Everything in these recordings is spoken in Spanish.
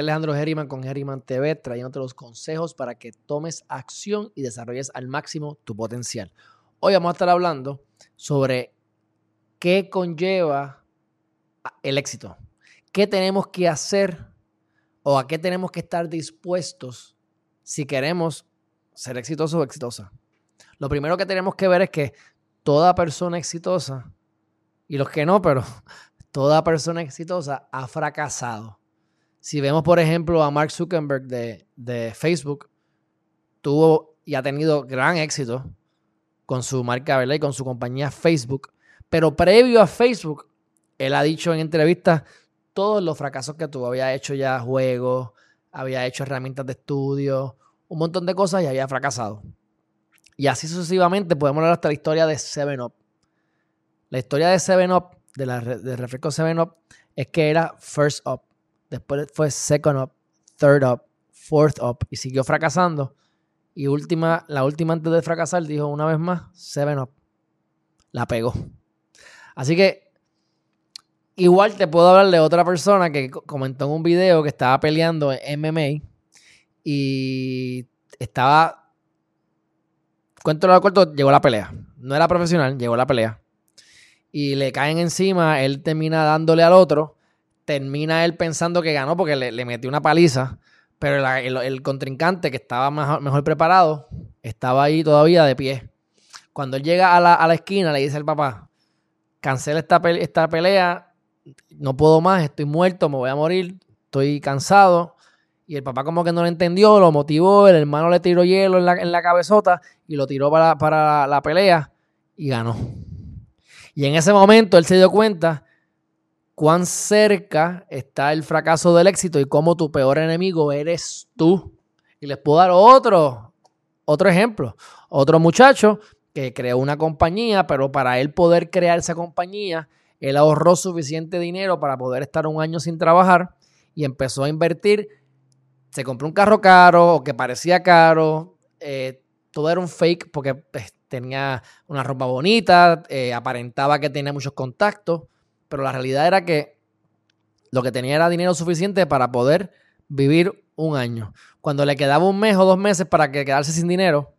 Alejandro Herriman con Herriman TV trayéndote los consejos para que tomes acción y desarrolles al máximo tu potencial. Hoy vamos a estar hablando sobre qué conlleva el éxito. ¿Qué tenemos que hacer o a qué tenemos que estar dispuestos si queremos ser exitosos o exitosa? Lo primero que tenemos que ver es que toda persona exitosa, y los que no, pero toda persona exitosa ha fracasado si vemos, por ejemplo, a Mark Zuckerberg de, Facebook, tuvo y ha tenido gran éxito con su marca, ¿verdad? Y con su compañía Facebook. Pero previo a Facebook, él ha dicho en entrevistas todos los fracasos que tuvo. Había hecho ya juegos, había hecho herramientas de estudio, un montón de cosas y había fracasado. Y así sucesivamente podemos hablar hasta la historia de 7up. La historia de 7up, de la, del refresco 7up, es que era first up. Después fue second up, third up, fourth up y siguió fracasando. Y última, la última antes de fracasar dijo una vez más, seven up. La pegó. Así que igual te puedo hablar de otra persona que comentó en un video que estaba peleando en MMA y estaba, cuento lo corto, llegó la pelea. No era profesional, llegó la pelea. Y le caen encima, él termina dándole al otro termina él pensando que ganó porque le, metió una paliza, pero el, contrincante que estaba mejor, preparado estaba ahí todavía de pie. Cuando él llega a la, esquina, le dice al papá, cancela esta, esta pelea, no puedo más, estoy muerto, me voy a morir, estoy cansado. Y el papá como que no lo entendió, lo motivó, el hermano le tiró hielo en la, en la cabezota y lo tiró para, para la pelea y ganó. Y en ese momento él se dio cuenta cuán cerca está el fracaso del éxito y cómo tu peor enemigo eres tú. Y les puedo dar otro, otro ejemplo. Otro muchacho que creó una compañía, pero para él poder crear esa compañía, él ahorró suficiente dinero para poder estar un año sin trabajar y empezó a invertir. Se compró un carro caro o que parecía caro. Eh, todo era un fake porque pues, tenía una ropa bonita, eh, aparentaba que tenía muchos contactos pero la realidad era que lo que tenía era dinero suficiente para poder vivir un año. Cuando le quedaba un mes o dos meses para que quedarse sin dinero,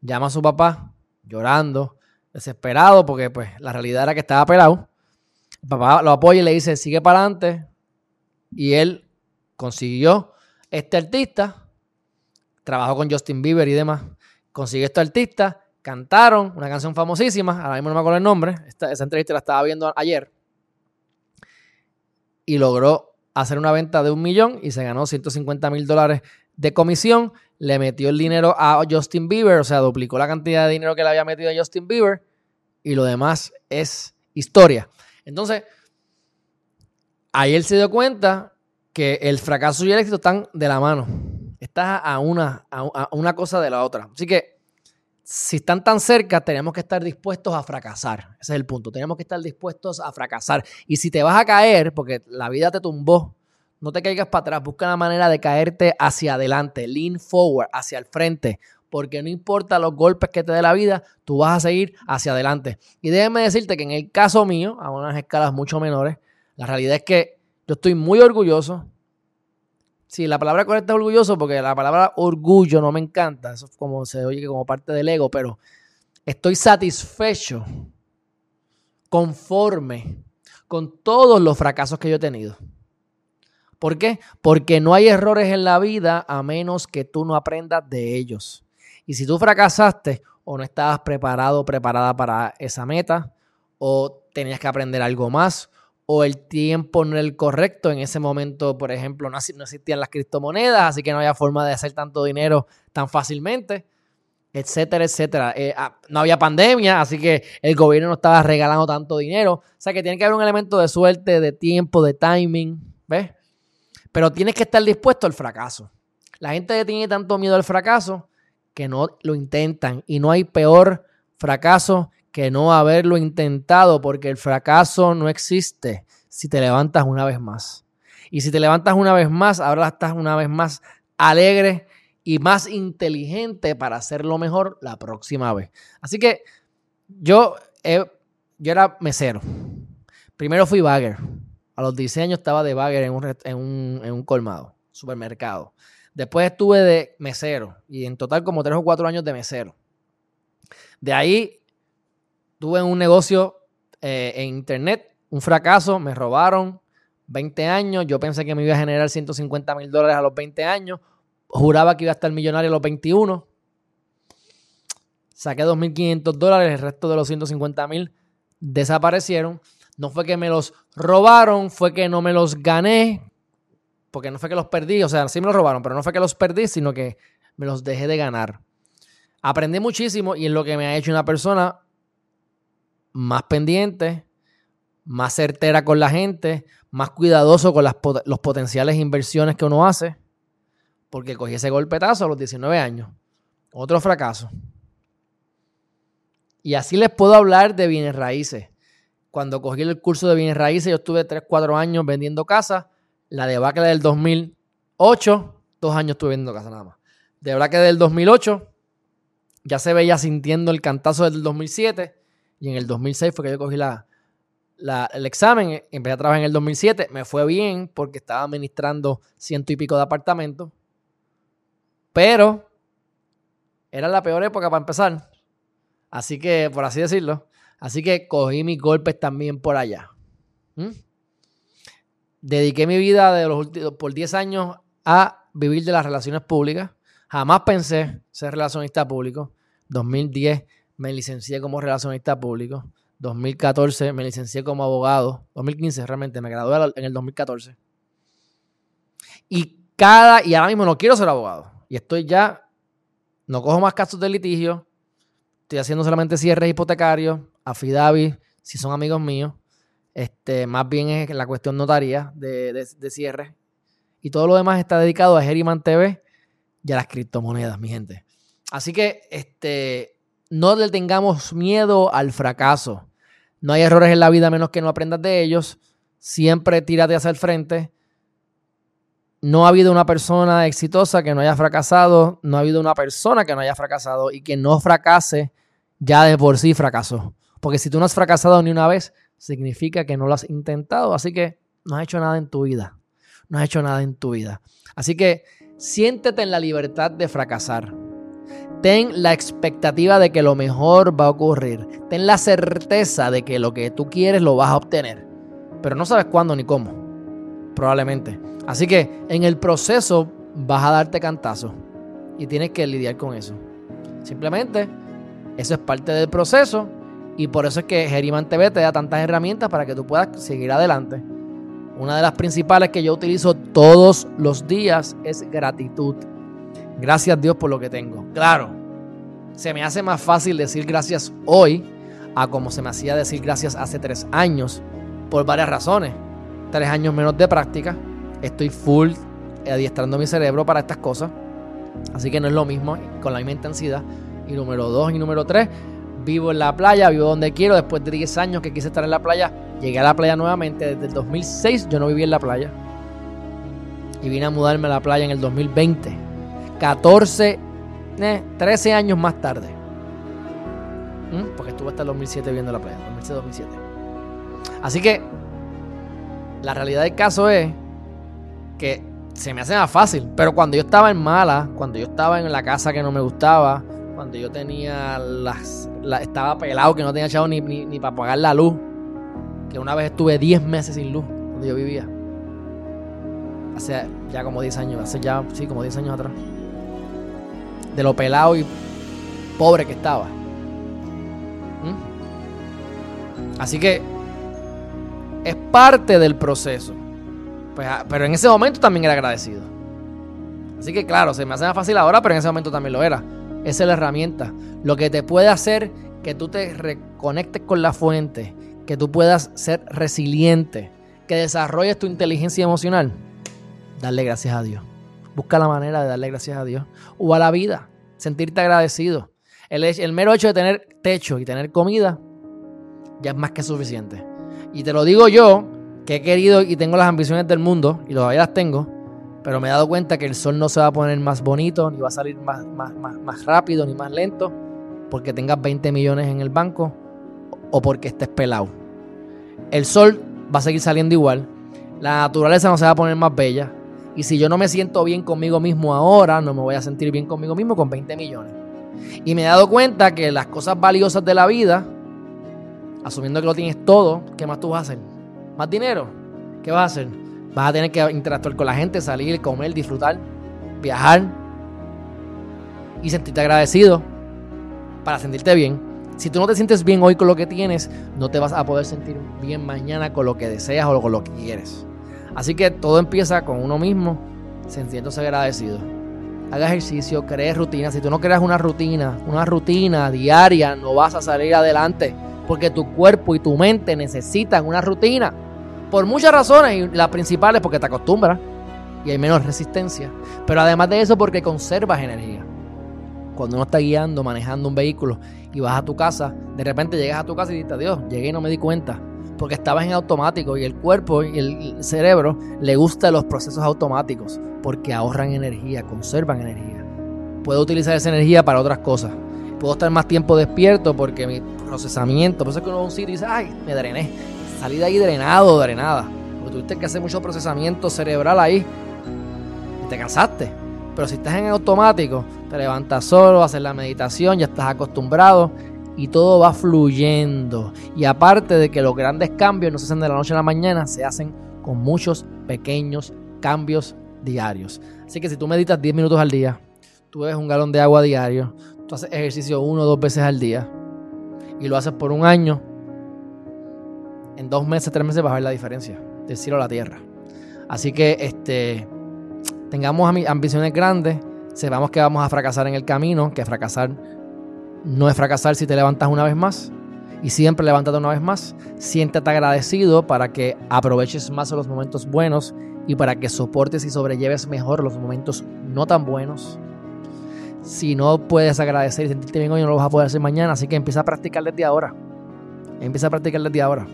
llama a su papá llorando, desesperado, porque pues la realidad era que estaba pelado. El papá lo apoya y le dice, sigue para adelante. Y él consiguió este artista, trabajó con Justin Bieber y demás, consiguió este artista, cantaron una canción famosísima, ahora mismo no me acuerdo el nombre, esa entrevista la estaba viendo ayer, y logró hacer una venta de un millón y se ganó 150 mil dólares de comisión. Le metió el dinero a Justin Bieber, o sea, duplicó la cantidad de dinero que le había metido a Justin Bieber y lo demás es historia. Entonces, ahí él se dio cuenta que el fracaso y el éxito están de la mano. Está a una, a una cosa de la otra. Así que si están tan cerca, tenemos que estar dispuestos a fracasar. Ese es el punto. Tenemos que estar dispuestos a fracasar. Y si te vas a caer, porque la vida te tumbó, no te caigas para atrás. Busca la manera de caerte hacia adelante. Lean forward, hacia el frente. Porque no importa los golpes que te dé la vida, tú vas a seguir hacia adelante. Y déjeme decirte que en el caso mío, a unas escalas mucho menores, la realidad es que yo estoy muy orgulloso Sí, la palabra correcta es orgulloso porque la palabra orgullo no me encanta. Eso es como se oye como parte del ego, pero estoy satisfecho, conforme con todos los fracasos que yo he tenido. ¿Por qué? Porque no hay errores en la vida a menos que tú no aprendas de ellos. Y si tú fracasaste o no estabas preparado o preparada para esa meta, o tenías que aprender algo más, o el tiempo no era el correcto. En ese momento, por ejemplo, no, existían las criptomonedas, así que no había forma de hacer tanto dinero tan fácilmente, etcétera, etcétera. Eh, ah, no había pandemia, así que el gobierno no estaba regalando tanto dinero. O sea que tiene que haber un elemento de suerte, de tiempo, de timing, ¿ves? Pero tienes que estar dispuesto al fracaso. La gente tiene tanto miedo al fracaso que no lo intentan y no hay peor fracaso que no haberlo intentado, porque el fracaso no existe si te levantas una vez más. Y si te levantas una vez más, ahora estás una vez más alegre y más inteligente para hacerlo mejor la próxima vez. Así que yo, yo era mesero. Primero fui bagger. A los 16 años estaba de bagger en un, en un, en un colmado, supermercado. Después estuve de mesero y en total como 3 o 4 años de mesero. De ahí tuve un negocio eh, en internet, un fracaso, me robaron 20 años, yo pensé que me iba a generar 150 mil dólares a los 20 años, juraba que iba a estar millonario a los 21, saqué 2.500 dólares, el resto de los 150 mil desaparecieron. No fue que me los robaron, fue que no me los gané, porque no fue que los perdí, o sea, sí me los robaron, pero no fue que los perdí, sino que me los dejé de ganar. Aprendí muchísimo y es lo que me ha hecho una persona más pendiente, más certera con la gente, más cuidadoso con las, los potenciales inversiones que uno hace, porque cogí ese golpetazo a los 19 años. Otro fracaso. Y así les puedo hablar de bienes raíces. Cuando cogí el curso de bienes raíces, yo estuve 3, 4 años vendiendo casas. La debacle del 2008, dos años estuve vendiendo casas nada más. De debacle del 2008, ya se veía sintiendo el cantazo del 2007. Y en el 2006 fue que yo cogí la, el examen. Empecé a trabajar en el 2007. Me fue bien porque estaba administrando ciento y pico de apartamentos. Pero era la peor época para empezar. Así que, por así decirlo, así que cogí mis golpes también por allá. ¿Mm? Dediqué mi vida de los por 10 años a vivir de las relaciones públicas. Jamás pensé ser relacionista público. 2010 me licencié como relacionista público. 2014 me licencié como abogado. 2015 realmente me gradué en el 2014. Y cada, y ahora mismo no quiero ser abogado. Y estoy ya, no cojo más casos de litigio, Estoy haciendo solamente cierres hipotecarios, afidavis, si son amigos míos. Este, más bien es la cuestión notaria de, de, cierre. Y todo lo demás está dedicado a Geriman TV y a las criptomonedas, mi gente. Así que este, no le tengamos miedo al fracaso. No hay errores en la vida menos que no aprendas de ellos. Siempre tírate hacia el frente. No ha habido una persona exitosa que no haya fracasado, no ha habido una persona que no haya fracasado y que no fracase ya de por sí fracasó. Porque si tú no has fracasado ni una vez, significa que no lo has intentado. Así que no has hecho nada en tu vida. No has hecho nada en tu vida. Así que siéntete en la libertad de fracasar. Ten la expectativa de que lo mejor va a ocurrir. Ten la certeza de que lo que tú quieres lo vas a obtener. Pero no sabes cuándo ni cómo. Probablemente. Así que en el proceso vas a darte cantazo. Y tienes que lidiar con eso. Simplemente eso es parte del proceso y por eso es que Geriman TV te da tantas herramientas para que tú puedas seguir adelante. Una de las principales que yo utilizo todos los días es gratitud. Gracias Dios por lo que tengo. Claro, se me hace más fácil decir gracias hoy a como se me hacía decir gracias hace tres años por varias razones. Tres años menos de práctica. Estoy full adiestrando mi cerebro para estas cosas. Así que no es lo mismo con la misma intensidad. Y número dos y número tres, vivo en la playa, vivo donde quiero. Después de 10 años que quise estar en la playa, llegué a la playa nuevamente. Desde el 2006 yo no viví en la playa. Y vine a mudarme a la playa en el 2020. 14, 13 años más tarde. ¿Mm? Porque estuve hasta el 2007 viviendo en la playa. 2006-2007. Así que la realidad del caso es que se me hace más fácil. Pero cuando yo estaba en mala, cuando yo estaba en la casa que no me gustaba, cuando yo tenía las. estaba pelado, que no tenía echado ni, ni, para pagar la luz. Que una vez estuve 10 meses sin luz donde yo vivía. Hace ya como 10 años, hace ya, sí, como 10 años atrás. De lo pelado y pobre que estaba. ¿Mm? Así que es parte del proceso. Pues, ah, pero en ese momento también era agradecido. Así que claro, se me hace más fácil ahora, pero en ese momento también lo era. Esa es la herramienta. Lo que te puede hacer que tú te reconectes con la fuente, que tú puedas ser resiliente, que desarrolles tu inteligencia emocional. Darle gracias a Dios. Busca la manera de darle gracias a Dios. O a la vida. Sentirte agradecido. El, mero hecho de tener techo y tener comida ya es más que suficiente. Y te lo digo yo, que he querido y tengo las ambiciones del mundo, y todavía las tengo, pero me he dado cuenta que el sol no se va a poner más bonito, ni va a salir más, más, más, rápido, ni más lento, porque tengas 20 millones en el banco o porque estés pelado. El sol va a seguir saliendo igual. la naturaleza no se va a poner más bella. Y si yo no me siento bien conmigo mismo ahora, no me voy a sentir bien conmigo mismo con 20 millones. Y me he dado cuenta que las cosas valiosas de la vida, asumiendo que lo tienes todo, ¿qué más tú vas a hacer? ¿Más dinero? ¿Qué vas a hacer? Vas a tener que interactuar con la gente, salir, comer, disfrutar, viajar y sentirte agradecido para sentirte bien. Si tú no te sientes bien hoy con lo que tienes, no te vas a poder sentir bien mañana con lo que deseas o con lo que quieres. Así que todo empieza con uno mismo, sintiéndose agradecido. Haga ejercicio, cree rutina. Si tú no creas una rutina, una rutina diaria, no vas a salir adelante. Porque tu cuerpo y tu mente necesitan una rutina. Por muchas razones, y la principal es porque te acostumbras y hay menos resistencia. Pero además de eso, porque conservas energía. Cuando uno está guiando, manejando un vehículo y vas a tu casa, de repente llegas a tu casa y dices, Dios, llegué y no me di cuenta. Porque estabas en automático y el cuerpo y el cerebro le gustan los procesos automáticos porque ahorran energía, conservan energía. Puedo utilizar esa energía para otras cosas. Puedo estar más tiempo despierto porque mi procesamiento, por eso es que uno va a un sitio y dice, ay, me drené. Salí de ahí drenado, drenada. Porque tuviste que hacer mucho procesamiento cerebral ahí y te cansaste. Pero si estás en automático, te levantas solo, haces la meditación, ya estás acostumbrado y todo va fluyendo. Y aparte de que los grandes cambios no se hacen de la noche a la mañana, se hacen con muchos pequeños cambios diarios. Así que si tú meditas 10 minutos al día, tú bebes un galón de agua diario, tú haces ejercicio uno o dos veces al día y lo haces por un año, en dos meses, tres meses vas a ver la diferencia del cielo a la tierra. Así que este, tengamos ambiciones grandes, sepamos que vamos a fracasar en el camino, que fracasar no es fracasar si te levantas una vez más. Y siempre levántate una vez más. Siéntate agradecido para que aproveches más los momentos buenos y para que soportes y sobrelleves mejor los momentos no tan buenos. Si no puedes agradecer y sentirte bien hoy, no lo vas a poder hacer mañana. Así que empieza a practicar desde ahora. Empieza a practicar desde ahora.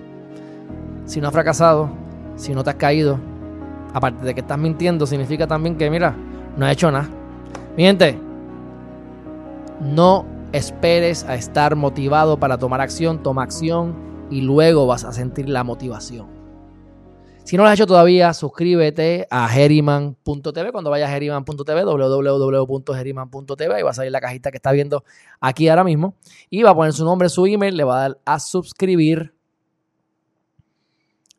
Si no has fracasado, si no te has caído, aparte de que estás mintiendo, significa también que, mira, no has hecho nada. Mi gente, no esperes a estar motivado para tomar acción, toma acción y luego vas a sentir la motivación. Si no lo has hecho todavía, suscríbete a Geriman.tv. Cuando vayas a Geriman.tv, www.geriman.tv, y va a salir la cajita que está viendo aquí ahora mismo. Y va a poner su nombre, su email, le va a dar a suscribir.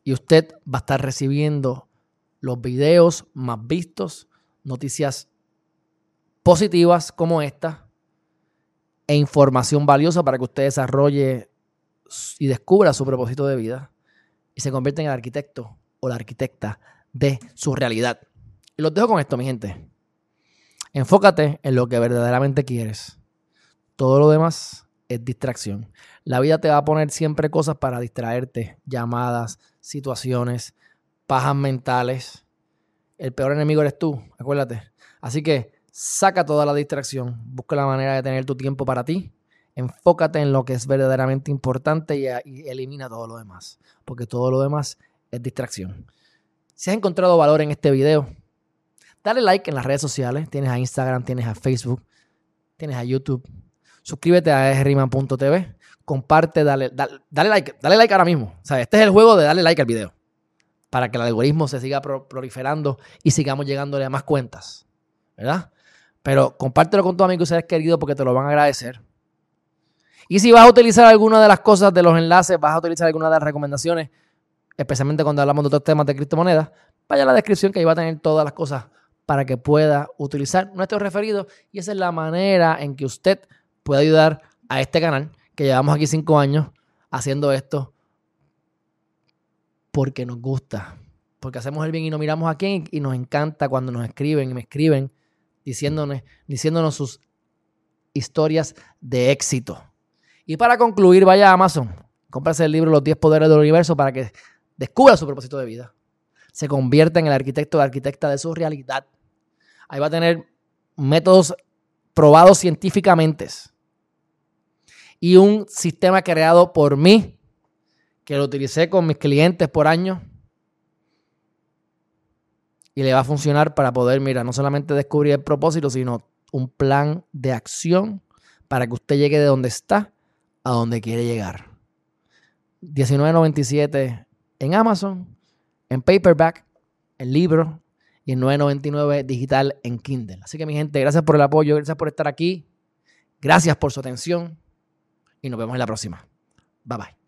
Y usted va a estar recibiendo los videos más vistos, noticias positivas como esta e información valiosa para que usted desarrolle y descubra su propósito de vida y se convierta en el arquitecto o la arquitecta de su realidad. Y los dejo con esto, mi gente. Enfócate en lo que verdaderamente quieres. Todo lo demás es distracción. La vida te va a poner siempre cosas para distraerte, llamadas, situaciones, pajas mentales. El peor enemigo eres tú, acuérdate. Así que saca toda la distracción, busca la manera de tener tu tiempo para ti, enfócate en lo que es verdaderamente importante y, elimina todo lo demás, porque todo lo demás es distracción. Si has encontrado valor en este video, dale like en las redes sociales. Tienes a Instagram, tienes a Facebook, tienes a YouTube. Suscríbete a esriman.tv. Comparte, dale, dale, like, dale like ahora mismo. Este es el juego de darle like al video. Para que el algoritmo se siga proliferando y sigamos llegándole a más cuentas. ¿Verdad? Pero compártelo con tus amigos y seres queridos porque te lo van a agradecer. Y si vas a utilizar alguna de las cosas de los enlaces, vas a utilizar alguna de las recomendaciones, especialmente cuando hablamos de otros temas de criptomonedas, vaya a la descripción que ahí va a tener todas las cosas para que pueda utilizar nuestros referidos y esa es la manera en que usted puede ayudar a este canal que llevamos aquí cinco años haciendo esto porque nos gusta, porque hacemos el bien y nos miramos aquí y nos encanta cuando nos escriben y me escriben diciéndonos, diciéndonos sus historias de éxito. Y para concluir, vaya a Amazon, cómprase el libro Los 10 Poderes del Universo para que descubra su propósito de vida, se convierta en el arquitecto o arquitecta de su realidad. Ahí va a tener métodos probados científicamente y un sistema creado por mí que lo utilicé con mis clientes por años y le va a funcionar para poder, mira, no solamente descubrir el propósito, sino un plan de acción para que usted llegue de donde está a donde quiere llegar. 19.97 en Amazon en paperback, el libro y en 9.99 digital en Kindle. Así que mi gente, gracias por el apoyo, gracias por estar aquí, gracias por su atención y nos vemos en la próxima. Bye bye.